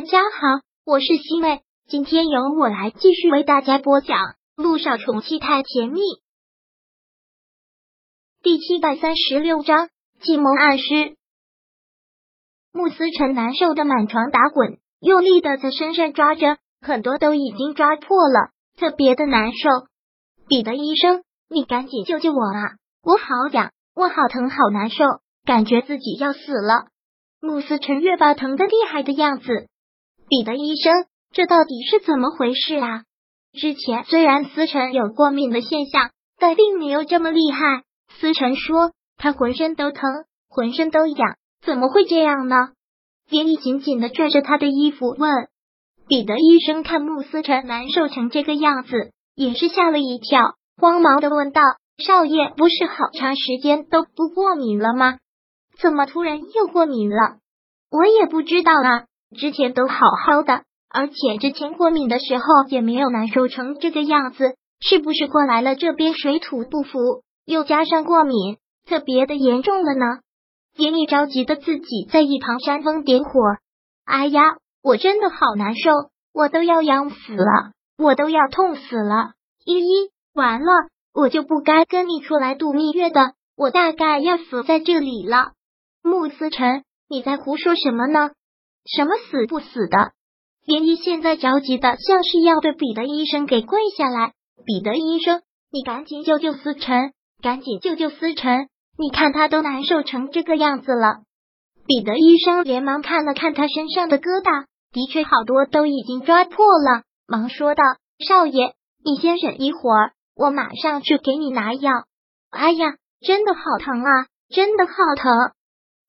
大家好，我是西妹，今天由我来继续为大家播讲《路上宠妻太甜蜜》第七百三十六章计谋暗示。穆思成难受的满床打滚，用力的在身上抓着，很多都已经抓破了，特别的难受。彼得医生，你赶紧救救我啊！我好痒，我好疼，好难受，感觉自己要死了。穆思成越发疼的厉害的样子。彼得医生，这到底是怎么回事啊？之前虽然思辰有过敏的现象，但并没有这么厉害。思辰说他浑身都疼，浑身都痒，怎么会这样呢？连毅紧紧的拽着他的衣服问。彼得医生看穆思辰难受成这个样子，也是吓了一跳，慌忙的问道：“少爷，不是好长时间都不过敏了吗？怎么突然又过敏了？我也不知道啊。”之前都好好的，而且之前过敏的时候也没有难受成这个样子，是不是过来了这边水土不服，又加上过敏，特别的严重了呢？严毅着急的自己在一旁煽风点火。哎呀，我真的好难受，我都要痒死了，我都要痛死了。依依，完了，我就不该跟你出来度蜜月的，我大概要死在这里了。穆思辰，你在胡说什么呢？什么死不死的？连依现在着急的像是要对彼得医生给跪下来。彼得医生，你赶紧救救思辰，赶紧救救思辰！你看他都难受成这个样子了。彼得医生连忙看了看他身上的疙瘩，的确好多都已经抓破了，忙说道：“少爷，你先忍一会儿，我马上去给你拿药。”哎呀，真的好疼啊，真的好疼！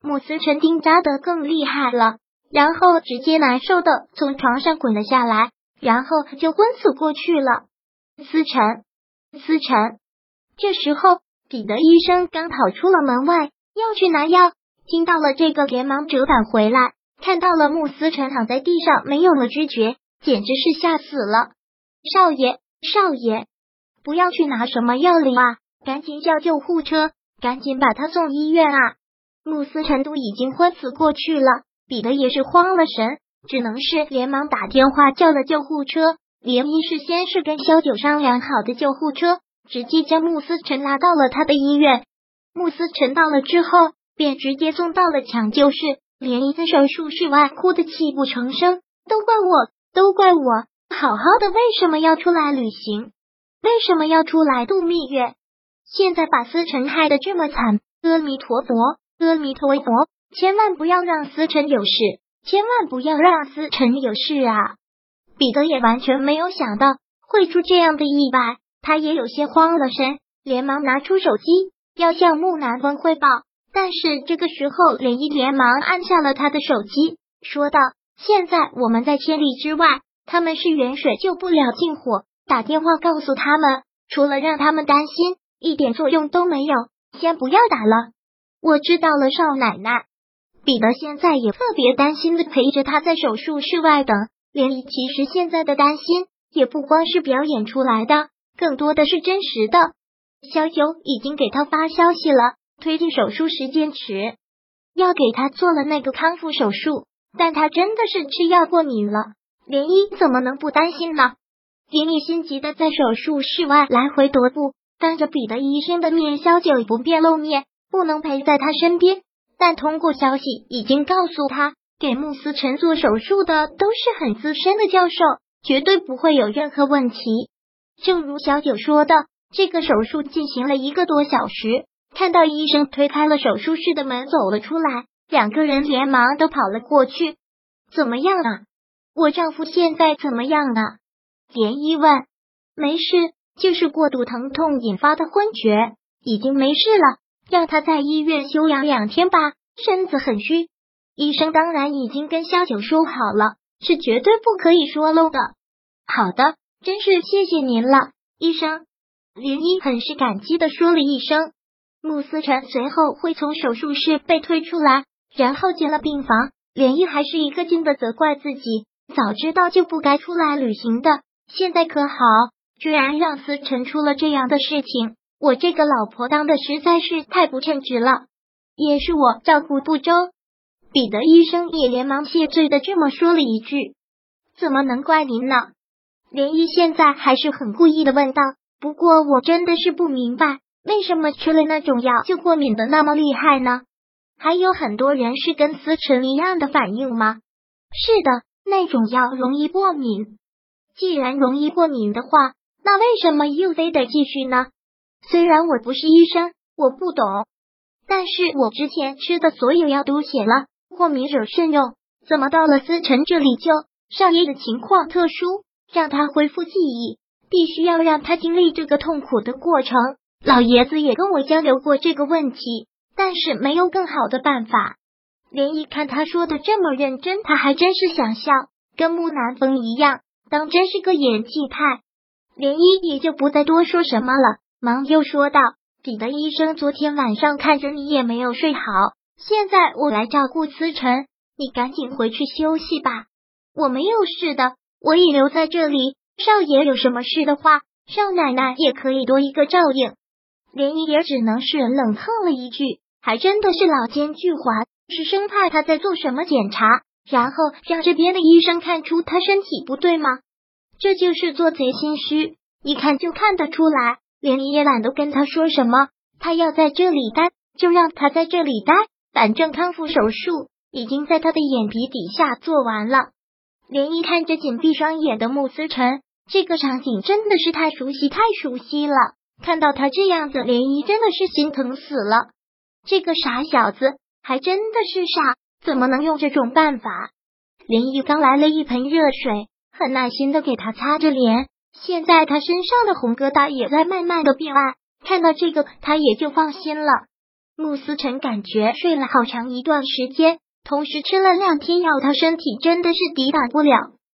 穆思辰钉扎的更厉害了。然后直接难受的从床上滚了下来，然后就昏死过去了。思辰，思辰，这时候彼得医生刚跑出了门外，要去拿药，听到了这个，连忙折返回来，看到了穆思辰躺在地上没有了知觉，简直是吓死了。少爷，少爷，不要去拿什么药了啊！赶紧叫救护车，赶紧把他送医院啊！穆思辰都已经昏死过去了。彼得也是慌了神，只能是连忙打电话叫了救护车。连医是先是跟萧九商量好的救护车，直接将穆思辰拉到了他的医院。穆思辰到了之后，便直接送到了抢救室。连医在手术室外哭得泣不成声，都怪我，都怪我，好好的为什么要出来旅行？为什么要出来度蜜月？现在把思辰害得这么惨，阿弥陀佛，阿弥陀佛。千万不要让思辰有事，千万不要让思辰有事啊！彼得也完全没有想到会出这样的意外，他也有些慌了神，连忙拿出手机要向木南风汇报。但是这个时候，林一连忙按下了他的手机，说道：“现在我们在千里之外，他们是远水救不了近火，打电话告诉他们，除了让他们担心，一点作用都没有，先不要打了。”我知道了，少奶奶。彼得现在也特别担心的陪着他在手术室外等。连毅其实现在的担心也不光是表演出来的，更多的是真实的。小九已经给他发消息了，推进手术时间迟，要给他做了那个康复手术。但他真的是吃药过敏了，连一怎么能不担心呢？连毅心急的在手术室外来回踱步，当着彼得医生的面，小九不便露面，不能陪在他身边。但通过消息已经告诉他，给穆思辰做手术的都是很资深的教授，绝对不会有任何问题。正如小九说的，这个手术进行了一个多小时，看到医生推开了手术室的门走了出来，两个人连忙都跑了过去。怎么样啊？我丈夫现在怎么样啊？连医问。没事，就是过度疼痛引发的昏厥，已经没事了。让他在医院休养两天吧，身子很虚。医生当然已经跟萧九说好了，是绝对不可以说漏的。好的，真是谢谢您了，医生。林一很是感激的说了一声。穆思辰随后会从手术室被推出来，然后进了病房。连一还是一个劲的责怪自己，早知道就不该出来旅行的。现在可好，居然让思辰出了这样的事情。我这个老婆当的实在是太不称职了，也是我照顾不周。彼得医生也连忙谢罪的这么说了一句：“怎么能怪您呢？”连依现在还是很故意的问道：“不过我真的是不明白，为什么吃了那种药就过敏的那么厉害呢？还有很多人是跟思辰一样的反应吗？”“是的，那种药容易过敏。既然容易过敏的话，那为什么又非得继续呢？虽然我不是医生，我不懂，但是我之前吃的所有药都写了过敏者慎用，怎么到了思辰这里就少爷的情况特殊？”让他恢复记忆，必须要让他经历这个痛苦的过程。老爷子也跟我交流过这个问题，但是没有更好的办法。连一看他说的这么认真，他还真是想笑，跟木南风一样，当真是个演技派。连一也就不再多说什么了，忙又说道：“彼得医生昨天晚上看着你也没有睡好，现在我来照顾思辰，你赶紧回去休息吧。我没有事的。”我已留在这里，少爷有什么事的话，少奶奶也可以多一个照应。连姨也只能是冷哼了一句，还真的是老奸巨猾，是生怕他在做什么检查，然后让这边的医生看出他身体不对吗？这就是做贼心虚，一看就看得出来。连姨也懒得跟他说什么，他要在这里待，就让他在这里待，反正康复手术已经在他的眼皮底下做完了。连依看着紧闭双眼的穆思辰，这个场景真的是太熟悉，太熟悉了。看到他这样子，连依真的是心疼死了。这个傻小子还真的是傻，怎么能用这种办法？连依刚来了一盆热水，很耐心的给他擦着脸。现在他身上的红疙瘩也在慢慢的变暗，看到这个，他也就放心了。慕思辰感觉睡了好长一段时间。同时吃了两天药，他身体真的是抵挡不了。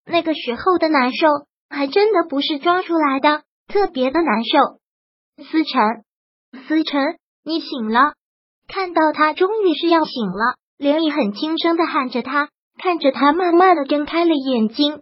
那个时候的难受，还真的不是装出来的，特别的难受。思辰，思辰，你醒了！看到他终于是要醒了，连毅很轻声的喊着他，看着他慢慢的睁开了眼睛。